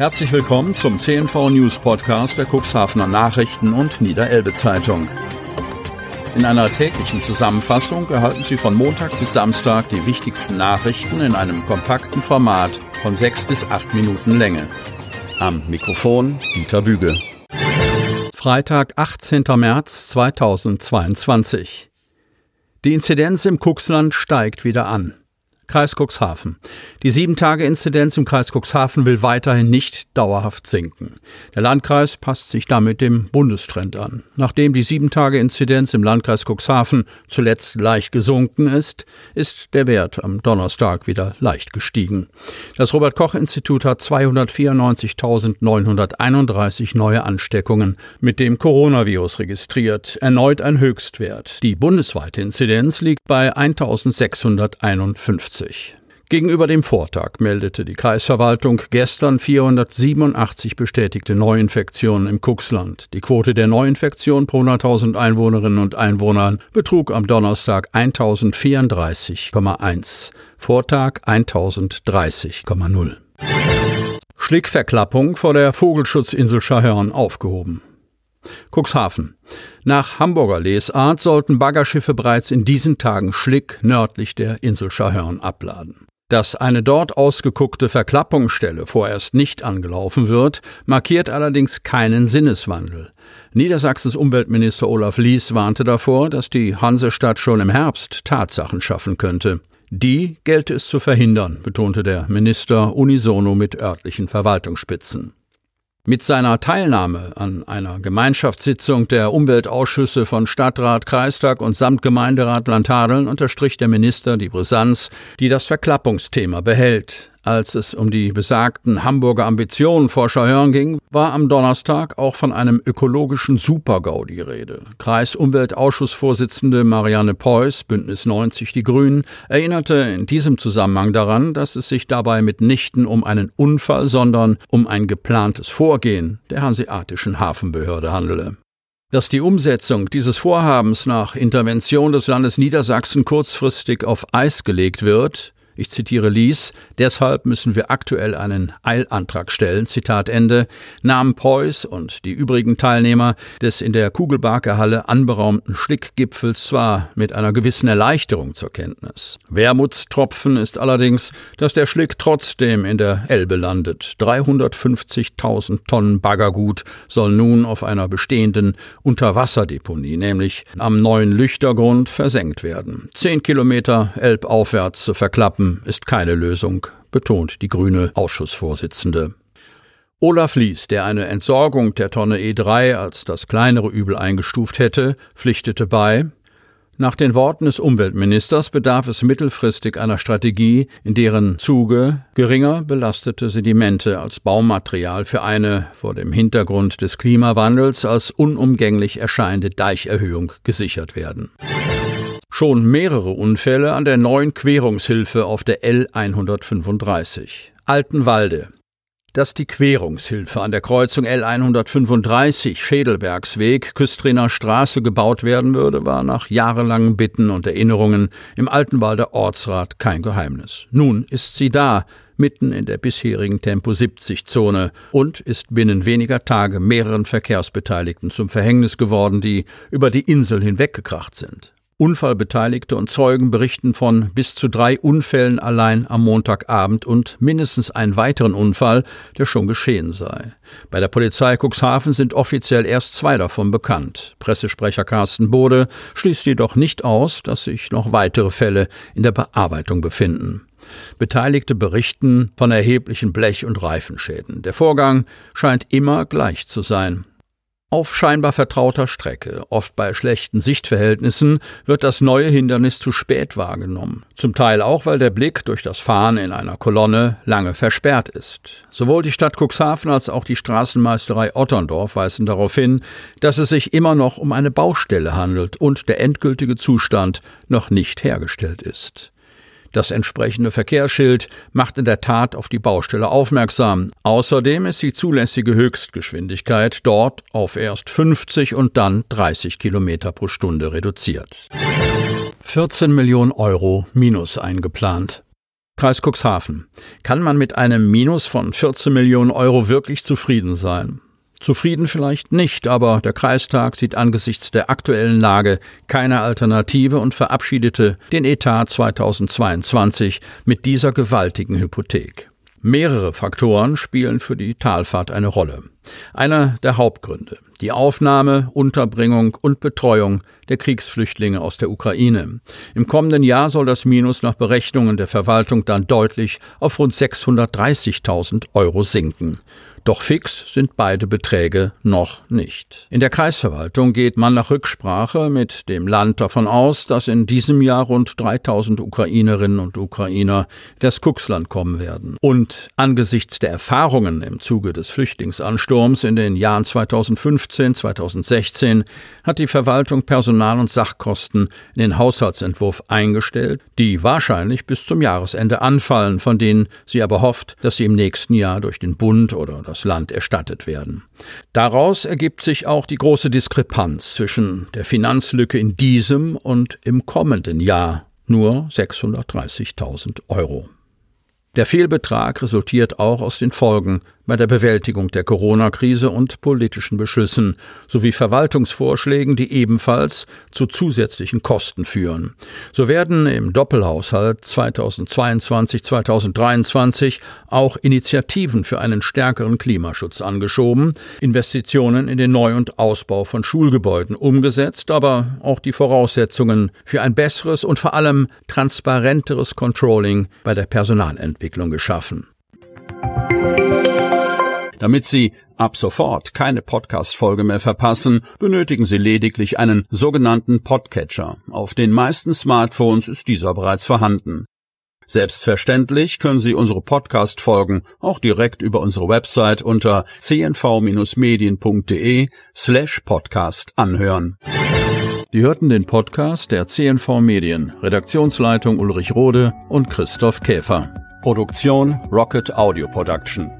Herzlich willkommen zum CNV News Podcast der Cuxhavener Nachrichten und Niederelbe Zeitung. In einer täglichen Zusammenfassung erhalten Sie von Montag bis Samstag die wichtigsten Nachrichten in einem kompakten Format von sechs bis acht Minuten Länge. Am Mikrofon Dieter Büge. Freitag, 18. März 2022. Die Inzidenz im Cuxland steigt wieder an. Kreis Cuxhaven. Die Sieben-Tage-Inzidenz im Kreis Cuxhaven will weiterhin nicht dauerhaft sinken. Der Landkreis passt sich damit dem Bundestrend an. Nachdem die Sieben-Tage-Inzidenz im Landkreis Cuxhaven zuletzt leicht gesunken ist, ist der Wert am Donnerstag wieder leicht gestiegen. Das Robert-Koch-Institut hat 294.931 neue Ansteckungen mit dem Coronavirus registriert. Erneut ein Höchstwert. Die bundesweite Inzidenz liegt bei 1651. 1990. Gegenüber dem Vortag meldete die Kreisverwaltung gestern 487 bestätigte Neuinfektionen im Kuxland. Die Quote der Neuinfektion pro 100.000 Einwohnerinnen und Einwohnern betrug am Donnerstag 1034,1, Vortag 1030,0. Schlickverklappung vor der Vogelschutzinsel Schahörn aufgehoben. Cuxhaven. Nach Hamburger Lesart sollten Baggerschiffe bereits in diesen Tagen Schlick nördlich der Insel Schahörn abladen. Dass eine dort ausgeguckte Verklappungsstelle vorerst nicht angelaufen wird, markiert allerdings keinen Sinneswandel. Niedersachsens Umweltminister Olaf Lies warnte davor, dass die Hansestadt schon im Herbst Tatsachen schaffen könnte. Die gelte es zu verhindern, betonte der Minister unisono mit örtlichen Verwaltungsspitzen. Mit seiner Teilnahme an einer Gemeinschaftssitzung der Umweltausschüsse von Stadtrat, Kreistag und Samtgemeinderat Landhadeln unterstrich der Minister die Brisanz, die das Verklappungsthema behält. Als es um die besagten Hamburger Ambitionen vor Scheuern ging, war am Donnerstag auch von einem ökologischen Supergau die Rede. Kreisumweltausschussvorsitzende Marianne Preuß, Bündnis 90 Die Grünen, erinnerte in diesem Zusammenhang daran, dass es sich dabei mitnichten um einen Unfall, sondern um ein geplantes Vorgehen der Hanseatischen Hafenbehörde handele. Dass die Umsetzung dieses Vorhabens nach Intervention des Landes Niedersachsen kurzfristig auf Eis gelegt wird, ich zitiere Lies, deshalb müssen wir aktuell einen Eilantrag stellen, Zitat Ende, nahmen Preuß und die übrigen Teilnehmer des in der Kugelbarker Halle anberaumten Schlickgipfels zwar mit einer gewissen Erleichterung zur Kenntnis. Wermutstropfen ist allerdings, dass der Schlick trotzdem in der Elbe landet. 350.000 Tonnen Baggergut soll nun auf einer bestehenden Unterwasserdeponie, nämlich am neuen Lüchtergrund, versenkt werden. Zehn Kilometer elbaufwärts zu verklappen, ist keine Lösung, betont die grüne Ausschussvorsitzende. Olaf Lies, der eine Entsorgung der Tonne E3 als das kleinere Übel eingestuft hätte, pflichtete bei, nach den Worten des Umweltministers bedarf es mittelfristig einer Strategie, in deren Zuge geringer belastete Sedimente als Baumaterial für eine vor dem Hintergrund des Klimawandels als unumgänglich erscheinende Deicherhöhung gesichert werden schon mehrere Unfälle an der neuen Querungshilfe auf der L 135. Altenwalde. Dass die Querungshilfe an der Kreuzung L 135 Schädelbergsweg Küstriner Straße gebaut werden würde, war nach jahrelangen Bitten und Erinnerungen im Altenwalder Ortsrat kein Geheimnis. Nun ist sie da, mitten in der bisherigen Tempo 70 Zone und ist binnen weniger Tage mehreren Verkehrsbeteiligten zum Verhängnis geworden, die über die Insel hinweggekracht sind. Unfallbeteiligte und Zeugen berichten von bis zu drei Unfällen allein am Montagabend und mindestens einen weiteren Unfall, der schon geschehen sei. Bei der Polizei Cuxhaven sind offiziell erst zwei davon bekannt. Pressesprecher Carsten Bode schließt jedoch nicht aus, dass sich noch weitere Fälle in der Bearbeitung befinden. Beteiligte berichten von erheblichen Blech- und Reifenschäden. Der Vorgang scheint immer gleich zu sein. Auf scheinbar vertrauter Strecke, oft bei schlechten Sichtverhältnissen, wird das neue Hindernis zu spät wahrgenommen. Zum Teil auch, weil der Blick durch das Fahren in einer Kolonne lange versperrt ist. Sowohl die Stadt Cuxhaven als auch die Straßenmeisterei Otterndorf weisen darauf hin, dass es sich immer noch um eine Baustelle handelt und der endgültige Zustand noch nicht hergestellt ist. Das entsprechende Verkehrsschild macht in der Tat auf die Baustelle aufmerksam. Außerdem ist die zulässige Höchstgeschwindigkeit dort auf erst 50 und dann 30 Kilometer pro Stunde reduziert. 14 Millionen Euro Minus eingeplant. Kreis Cuxhaven. Kann man mit einem Minus von 14 Millionen Euro wirklich zufrieden sein? Zufrieden vielleicht nicht, aber der Kreistag sieht angesichts der aktuellen Lage keine Alternative und verabschiedete den Etat 2022 mit dieser gewaltigen Hypothek. Mehrere Faktoren spielen für die Talfahrt eine Rolle. Einer der Hauptgründe die Aufnahme, Unterbringung und Betreuung der Kriegsflüchtlinge aus der Ukraine. Im kommenden Jahr soll das Minus nach Berechnungen der Verwaltung dann deutlich auf rund 630.000 Euro sinken. Doch fix sind beide Beträge noch nicht. In der Kreisverwaltung geht man nach Rücksprache mit dem Land davon aus, dass in diesem Jahr rund 3000 Ukrainerinnen und Ukrainer in das Kuxland kommen werden. Und angesichts der Erfahrungen im Zuge des Flüchtlingsansturms in den Jahren 2015, 2016 hat die Verwaltung Personal- und Sachkosten in den Haushaltsentwurf eingestellt, die wahrscheinlich bis zum Jahresende anfallen, von denen sie aber hofft, dass sie im nächsten Jahr durch den Bund oder das Land erstattet werden. Daraus ergibt sich auch die große Diskrepanz zwischen der Finanzlücke in diesem und im kommenden Jahr nur 630.000 Euro. Der Fehlbetrag resultiert auch aus den Folgen bei der Bewältigung der Corona-Krise und politischen Beschlüssen sowie Verwaltungsvorschlägen, die ebenfalls zu zusätzlichen Kosten führen. So werden im Doppelhaushalt 2022-2023 auch Initiativen für einen stärkeren Klimaschutz angeschoben, Investitionen in den Neu- und Ausbau von Schulgebäuden umgesetzt, aber auch die Voraussetzungen für ein besseres und vor allem transparenteres Controlling bei der Personalentwicklung geschaffen. Damit Sie ab sofort keine Podcast-Folge mehr verpassen, benötigen Sie lediglich einen sogenannten Podcatcher. Auf den meisten Smartphones ist dieser bereits vorhanden. Selbstverständlich können Sie unsere Podcast-Folgen auch direkt über unsere Website unter cnv-medien.de slash podcast anhören. Sie hörten den Podcast der CNV Medien, Redaktionsleitung Ulrich Rode und Christoph Käfer. Produktion Rocket Audio Production.